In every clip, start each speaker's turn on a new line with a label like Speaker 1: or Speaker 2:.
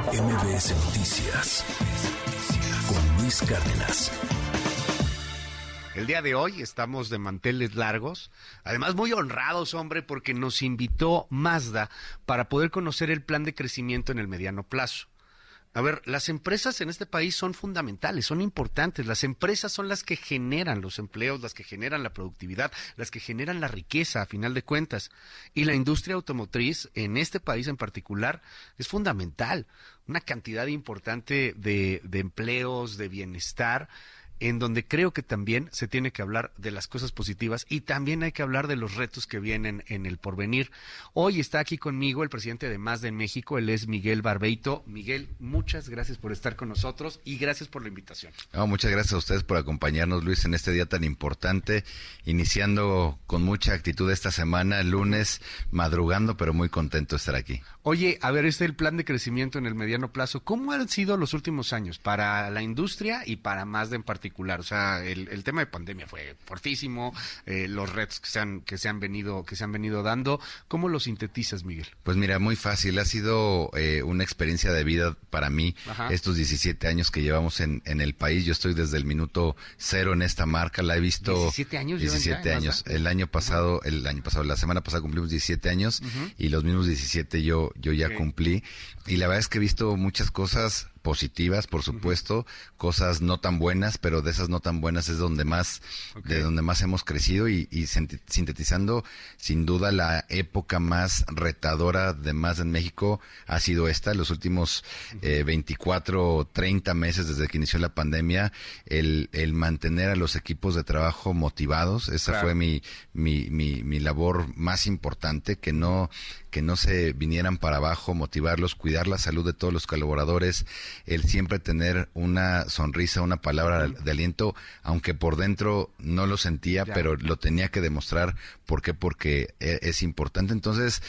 Speaker 1: MBS Noticias con Luis Cárdenas.
Speaker 2: El día de hoy estamos de manteles largos, además muy honrados, hombre, porque nos invitó Mazda para poder conocer el plan de crecimiento en el mediano plazo. A ver, las empresas en este país son fundamentales, son importantes. Las empresas son las que generan los empleos, las que generan la productividad, las que generan la riqueza, a final de cuentas. Y la industria automotriz, en este país en particular, es fundamental. Una cantidad importante de, de empleos, de bienestar en donde creo que también se tiene que hablar de las cosas positivas y también hay que hablar de los retos que vienen en el porvenir. Hoy está aquí conmigo el presidente de Mazda en México, él es Miguel Barbeito. Miguel, muchas gracias por estar con nosotros y gracias por la invitación.
Speaker 3: muchas gracias a ustedes por acompañarnos, Luis, en este día tan importante, iniciando con mucha actitud esta semana, lunes, madrugando, pero muy contento de estar aquí.
Speaker 2: Oye, a ver, este es el plan de crecimiento en el mediano plazo. ¿Cómo han sido los últimos años para la industria y para Mazda en particular? O sea, el, tema de pandemia fue fortísimo, eh, los retos que se han que se han venido que se han venido dando. ¿Cómo lo sintetizas, Miguel?
Speaker 3: Pues mira, muy fácil. Ha sido eh, una experiencia de vida para mí estos 17 años que llevamos en, en el país. Yo estoy desde el minuto cero en esta marca. La he visto
Speaker 2: 17 años.
Speaker 3: 17 años. El año pasado, el año pasado, la semana pasada cumplimos 17 años y los mismos 17 yo yo ya cumplí. Y la verdad es que he visto muchas cosas positivas, por supuesto, cosas no tan buenas, pero de esas no tan buenas es donde más, de donde más hemos crecido y, sintetizando, sin duda la época más retadora de más en México ha sido esta, los últimos eh, 24 o 30 meses desde que inició la pandemia, el, el mantener a los equipos de trabajo motivados, esa fue mi, mi, mi, mi labor más importante, que no, que no se vinieran para abajo, motivarlos, cuidar la salud de todos los colaboradores, el siempre tener una sonrisa, una palabra de aliento, aunque por dentro no lo sentía, pero lo tenía que demostrar. ¿Por qué? Porque e, es importante. Entonces,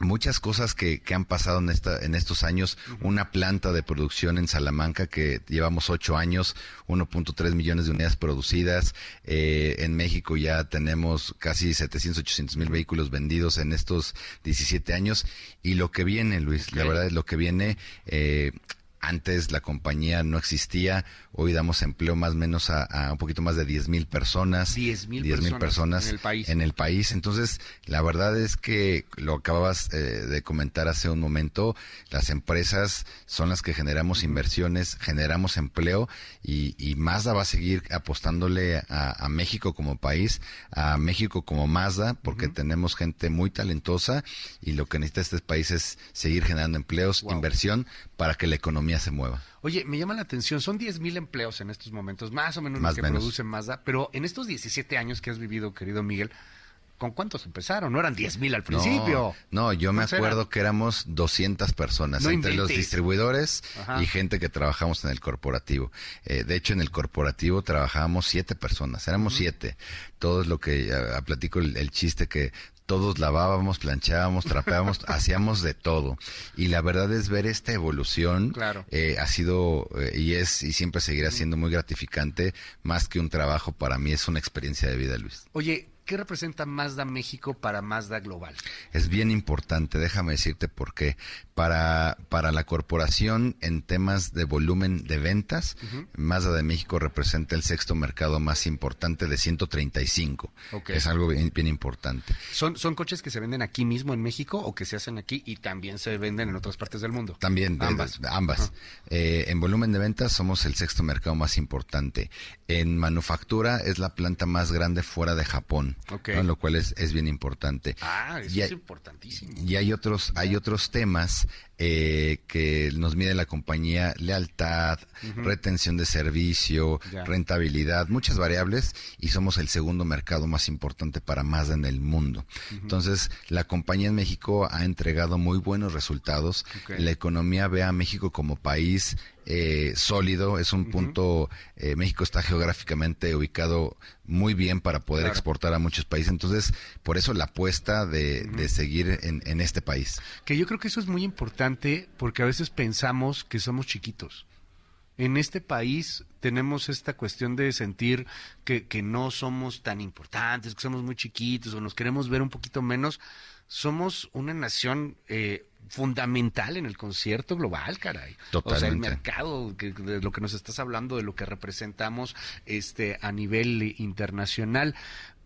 Speaker 3: muchas cosas que, que, han pasado en, esta, en estos años. Una planta de producción en Salamanca que llevamos ocho años, 1.3 millones de unidades producidas. Eh, en México ya tenemos casi 700, 800 mil vehículos vendidos en estos 17 años. Y lo que viene, Luis, la verdad es lo que viene. Eh, antes la compañía no existía, hoy damos empleo más o menos a, un poquito más de 10 mil personas.
Speaker 2: 10 mil personas, en el país.
Speaker 3: En el país. Entonces, la verdad es que lo acababas eh, de comentar hace un momento, las empresas son las que generamos inversiones, generamos empleo y, y Mazda va a seguir apostándole a, México como país, a México como Mazda, porque tenemos gente muy talentosa y lo que necesita este país es seguir generando empleos, inversión para que la economía se mueva.
Speaker 2: Oye, me llama la atención, son 10 mil empleos en estos momentos, más o menos más lo que produce Mazda, pero en estos 17 años que has vivido, querido Miguel, ¿Con cuántos empezaron? No eran 10 mil al principio.
Speaker 3: No, yo me acuerdo que éramos 200 personas, entre los distribuidores y gente que trabajamos en el corporativo. Eh, de hecho, en el corporativo trabajábamos siete personas, éramos siete. Todo lo que, uh, platico el, chiste que todos lavábamos, planchábamos, trapeábamos, hacíamos de todo. Y la verdad es ver esta evolución.
Speaker 2: Claro.
Speaker 3: Eh, ha sido eh, y es y siempre seguirá siendo muy gratificante, más que un trabajo para mí es una experiencia de vida, Luis.
Speaker 2: Oye, ¿qué representa Mazda México para Mazda Global?
Speaker 3: Es bien importante, déjame decirte por qué. Para, para la corporación en temas de volumen de ventas, Mazda de México representa el sexto mercado más importante de 135. Es algo bien, bien importante.
Speaker 2: ¿Son, ¿Son coches que se venden aquí mismo en México o que se hacen aquí y también se venden en otras partes del mundo?
Speaker 3: También, ambas. ambas. Eh, en volumen de ventas somos el sexto mercado más importante. En manufactura es la planta más grande fuera de Japón. Lo cual es, es bien importante.
Speaker 2: Ah, eso es importantísimo.
Speaker 3: Y hay otros, hay otros temas eh, que nos mide la compañía, lealtad, retención de servicio, rentabilidad, muchas variables y somos el segundo mercado más importante para Mazda en el mundo. Entonces, la compañía en México ha entregado muy buenos resultados. La economía ve a México como país eh, sólido, es un punto, eh, México está geográficamente ubicado muy bien para poder exportar a muchos países, entonces por eso la apuesta de, de seguir en, en este país.
Speaker 2: Que yo creo que eso es muy importante porque a veces pensamos que somos chiquitos. En este país tenemos esta cuestión de sentir que, que no somos tan importantes, que somos muy chiquitos o nos queremos ver un poquito menos. Somos una nación eh, fundamental en el concierto global, caray.
Speaker 3: Totalmente.
Speaker 2: O sea, el mercado, que, de lo que nos estás hablando, de lo que representamos este a nivel internacional.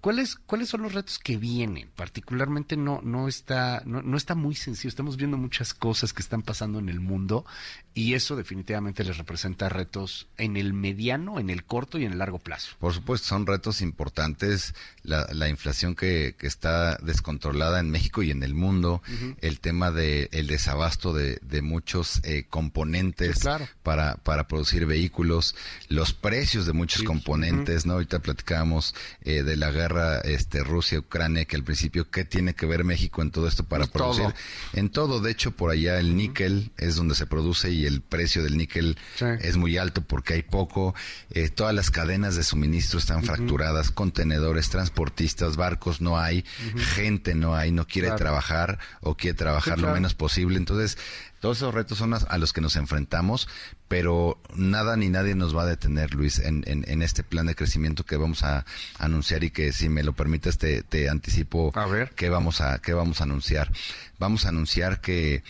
Speaker 2: ¿Cuáles, ¿Cuáles son los retos que vienen? Particularmente no, no, está, no, no está muy sencillo. Estamos viendo muchas cosas que están pasando en el mundo y eso definitivamente les representa retos en el mediano, en el corto y en el largo plazo.
Speaker 3: Por supuesto, son retos importantes. La, la inflación que, que, está descontrolada en México y en el mundo, uh -huh. el tema del de, desabasto de, de muchos eh, componentes
Speaker 2: sí, claro.
Speaker 3: para, para producir vehículos, los precios de muchos sí. componentes, uh -huh. ¿no? Ahorita platicábamos eh, de la guerra este, Rusia-Ucrania, que al principio, ¿qué tiene que ver México en todo esto para
Speaker 2: pues
Speaker 3: producir?
Speaker 2: todo.
Speaker 3: En todo, de hecho, por allá el níquel es donde se produce y el precio del níquel
Speaker 2: Sí.
Speaker 3: es muy alto porque hay poco. Eh, todas las cadenas de suministro están fracturadas, contenedores, transportistas, barcos no hay, gente no hay, no quiere
Speaker 2: Claro.
Speaker 3: trabajar o quiere trabajar
Speaker 2: Sí,
Speaker 3: lo menos posible. Entonces, todos esos retos son a, los que nos enfrentamos, pero nada ni nadie nos va a detener, Luis, en, en, en este plan de crecimiento que vamos a anunciar y que, si me lo permites, te, te anticipo
Speaker 2: A ver.
Speaker 3: qué vamos a, qué vamos a anunciar. Vamos a anunciar que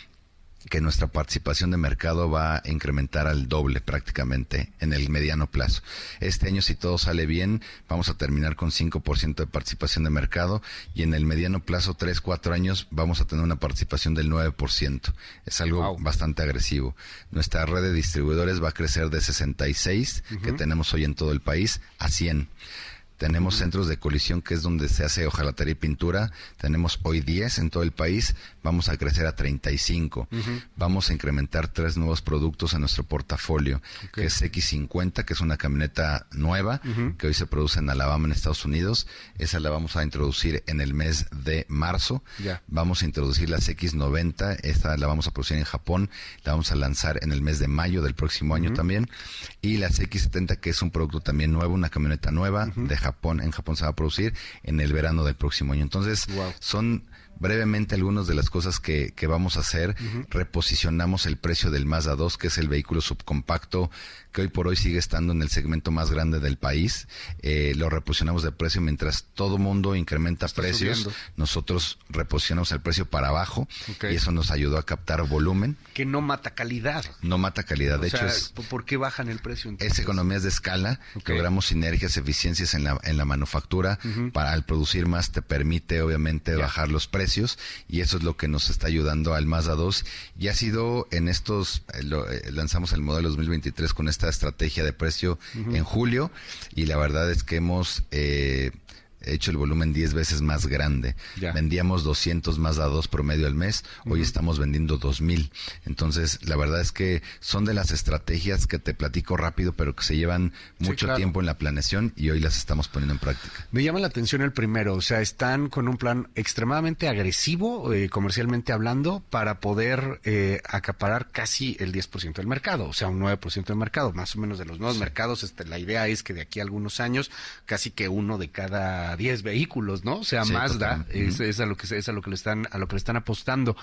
Speaker 3: que nuestra participación de mercado va a incrementar al doble prácticamente en el mediano plazo. Este año, si todo sale bien, vamos a terminar con 5% de participación de mercado y en el mediano plazo, 3, 4 años, vamos a tener una participación del 9%. Es algo
Speaker 2: Wow.
Speaker 3: bastante agresivo. Nuestra red de distribuidores va a crecer de 66, que tenemos hoy en todo el país, a 100. Tenemos centros de colisión que es donde se hace hojalatería y pintura. Tenemos hoy 10 en todo el país. Vamos a crecer a 35. Vamos a incrementar tres nuevos productos en nuestro portafolio, que es X50, que es una camioneta nueva que hoy se produce en Alabama, en Estados Unidos. Esa la vamos a introducir en el mes de marzo. Vamos a introducir las X90. Esta la vamos a producir en Japón. La vamos a lanzar en el mes de mayo del próximo año también. Y las X70, que es un producto también nuevo, una camioneta nueva de Japón. En Japón se va a producir en el verano del próximo año. Entonces,
Speaker 2: Wow.
Speaker 3: son brevemente algunas de las cosas que, que vamos a hacer. Reposicionamos el precio del Mazda 2, que es el vehículo subcompacto que hoy por hoy sigue estando en el segmento más grande del país. Eh, lo reposicionamos de precio mientras todo mundo incrementa
Speaker 2: Está
Speaker 3: precios.
Speaker 2: subiendo.
Speaker 3: Nosotros reposicionamos el precio para abajo
Speaker 2: Ok.
Speaker 3: y eso nos ayudó a captar volumen.
Speaker 2: Que no mata calidad.
Speaker 3: No mata calidad. De
Speaker 2: o sea,
Speaker 3: hecho, es,
Speaker 2: ¿por- ¿por qué bajan el precio entonces?
Speaker 3: es economías de escala,
Speaker 2: Ok.
Speaker 3: logramos sinergias, eficiencias en la, en la manufactura, para al producir más te permite obviamente
Speaker 2: Ya.
Speaker 3: bajar los precios y eso es lo que nos está ayudando al Mazda 2 y ha sido en estos, eh, lo- eh, lanzamos el modelo 2023 con esta estrategia de precio en julio y la verdad es que hemos... eh, hecho el volumen 10 veces más grande.
Speaker 2: Ya.
Speaker 3: Vendíamos 200 Mazda 2 promedio al mes, hoy estamos vendiendo 2000. Entonces, la verdad es que son de las estrategias que te platico rápido, pero que se llevan
Speaker 2: Sí,
Speaker 3: mucho
Speaker 2: claro.
Speaker 3: tiempo en la planeación y hoy las estamos poniendo en práctica.
Speaker 2: Me llama la atención el primero, o sea, están con un plan extremadamente agresivo, eh, comercialmente hablando, para poder eh, acaparar casi el 10% del mercado, o sea, un 9% del mercado, más o menos de los nuevos mercados. Este, la idea es que de aquí a algunos años, casi que uno de cada 10 vehículos, ¿no? Sea
Speaker 3: Sí,
Speaker 2: Mazda, es, es a lo que es a lo que le están a lo que le están apostando.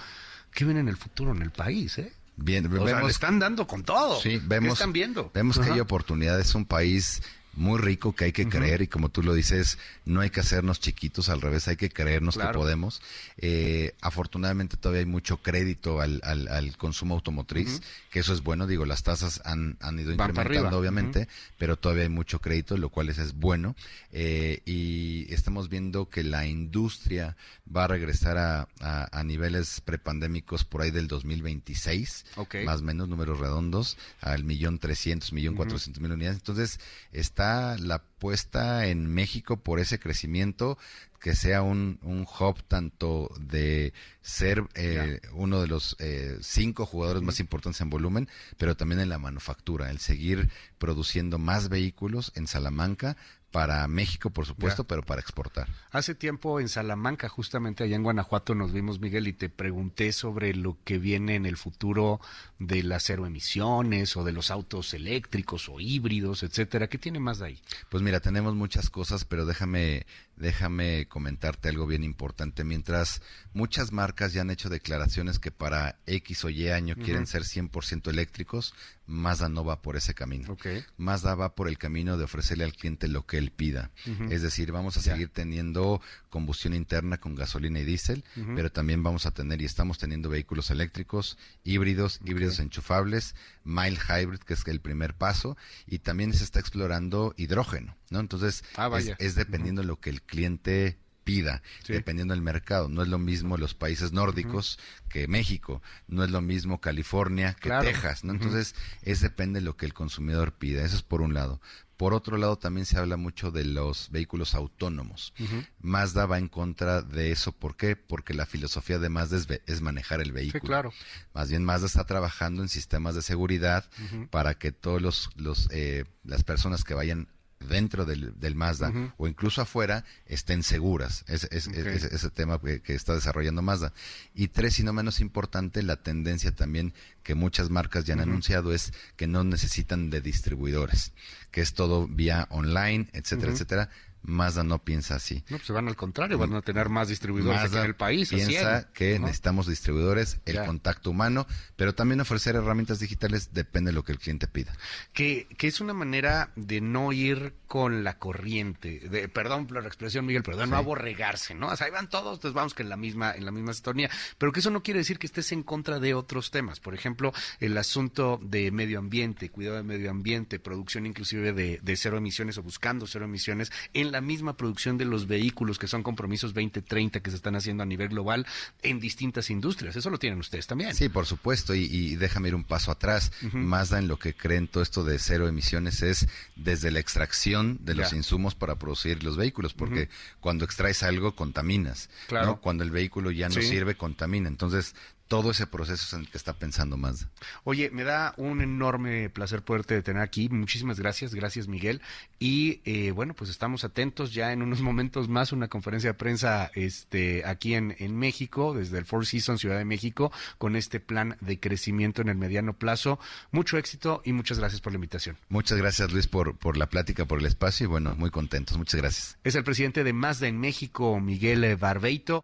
Speaker 2: ¿Qué viene en el futuro en el país, eh?
Speaker 3: Bien,
Speaker 2: O sea, le están dando con todo.
Speaker 3: Sí,
Speaker 2: ¿Qué
Speaker 3: vemos,
Speaker 2: están viendo?
Speaker 3: vemos que hay oportunidades. Es un país muy rico que hay que creer y como tú lo dices, no hay que hacernos chiquitos, al revés, hay que creernos
Speaker 2: Claro.
Speaker 3: que podemos. Eh, afortunadamente todavía hay mucho crédito al, al, al consumo automotriz, que eso es bueno, digo, las tasas han, han ido
Speaker 2: Van
Speaker 3: incrementando obviamente, pero todavía hay mucho crédito, lo cual es, es bueno. Eh, y estamos viendo que la industria va a regresar a, a, a niveles prepandémicos por ahí del 2026,
Speaker 2: Ok.
Speaker 3: más o menos números redondos, al millón trescientos, millón cuatrocientos mil unidades. Entonces, está la apuesta en México por ese crecimiento, que sea un, un hub tanto de ser eh, uno de los eh, cinco jugadores más importantes en volumen, pero también en la manufactura, el seguir produciendo más vehículos en Salamanca para México, por supuesto,
Speaker 2: Ya.
Speaker 3: pero para exportar.
Speaker 2: Hace tiempo en Salamanca, justamente allá en Guanajuato, nos vimos, Miguel, y te pregunté sobre lo que viene en el futuro de las cero emisiones o de los autos eléctricos o híbridos, etcétera. ¿Qué tiene más de ahí?
Speaker 3: Pues mira, tenemos muchas cosas, pero déjame déjame comentarte algo bien importante. Mientras muchas marcas ya han hecho declaraciones que para X o Y año quieren ser 100% eléctricos, Mazda no va por ese camino. Mazda va por el camino de ofrecerle al cliente lo que él pida. Es decir, vamos a seguir teniendo combustión interna con gasolina y diésel, pero también vamos a tener y estamos teniendo vehículos eléctricos, híbridos, híbridos enchufables, mild hybrid, que es el primer paso, y también se está explorando hidrógeno, ¿no? Entonces, ah, es, dependiendo de lo que el cliente pida, dependiendo del mercado. No es lo mismo los países nórdicos que México, no es lo mismo California que Texas, ¿no? Entonces, es depende de lo que el consumidor pida. Eso es por un lado. Por otro lado, también se habla mucho de los vehículos autónomos. Mazda va en contra de eso. ¿Por qué? Porque la filosofía de Mazda es, manejar el vehículo.
Speaker 2: Sí, claro.
Speaker 3: Más bien, Mazda está trabajando en sistemas de seguridad para que todos los, los eh, las personas que vayan dentro del, Mazda o incluso afuera estén seguras. Es, es, ese tema que, está desarrollando Mazda. Y tres, y no menos importante, la tendencia también que muchas marcas ya han anunciado es que no necesitan de distribuidores, que es todo vía online, etcétera, etcétera Mazda no piensa así.
Speaker 2: No, pues se van al contrario, van a tener más distribuidores en el país.
Speaker 3: Piensa que necesitamos distribuidores, el contacto humano, pero también ofrecer herramientas digitales depende de lo que el cliente pida.
Speaker 2: Que, que es una manera de no ir con la corriente, de, perdón por la expresión, Miguel, perdón, no aborregarse, ¿no? O sea, ahí van todos, pues vamos que en la misma, en la misma sintonía, pero que eso no quiere decir que estés en contra de otros temas. Por ejemplo, el asunto de medio ambiente, cuidado del medio ambiente, producción inclusive de, de cero emisiones o buscando cero emisiones en la misma producción de los vehículos, que son compromisos 2030 que se están haciendo a nivel global en distintas industrias. Eso lo tienen ustedes también.
Speaker 3: Sí, por supuesto, y, déjame ir un paso atrás. Mazda en lo que creen todo esto de cero emisiones es desde la extracción de los insumos para producir los vehículos, porque cuando extraes algo contaminas, claro. Cuando el vehículo ya no sirve, contamina. Entonces, todo ese proceso es en el que está pensando más.
Speaker 2: Oye, me da un enorme placer poderte tener aquí. Muchísimas gracias, gracias Miguel. Y eh, bueno, pues estamos atentos ya en unos momentos más una conferencia de prensa este, aquí en, en México, desde el Four Seasons Ciudad de México, con este plan de crecimiento en el mediano plazo. Mucho éxito y muchas gracias por la invitación.
Speaker 3: Muchas gracias Luis por, por la plática, por el espacio y bueno, muy contentos. Muchas gracias.
Speaker 2: Es el presidente de Mazda en México, Miguel Barbeito.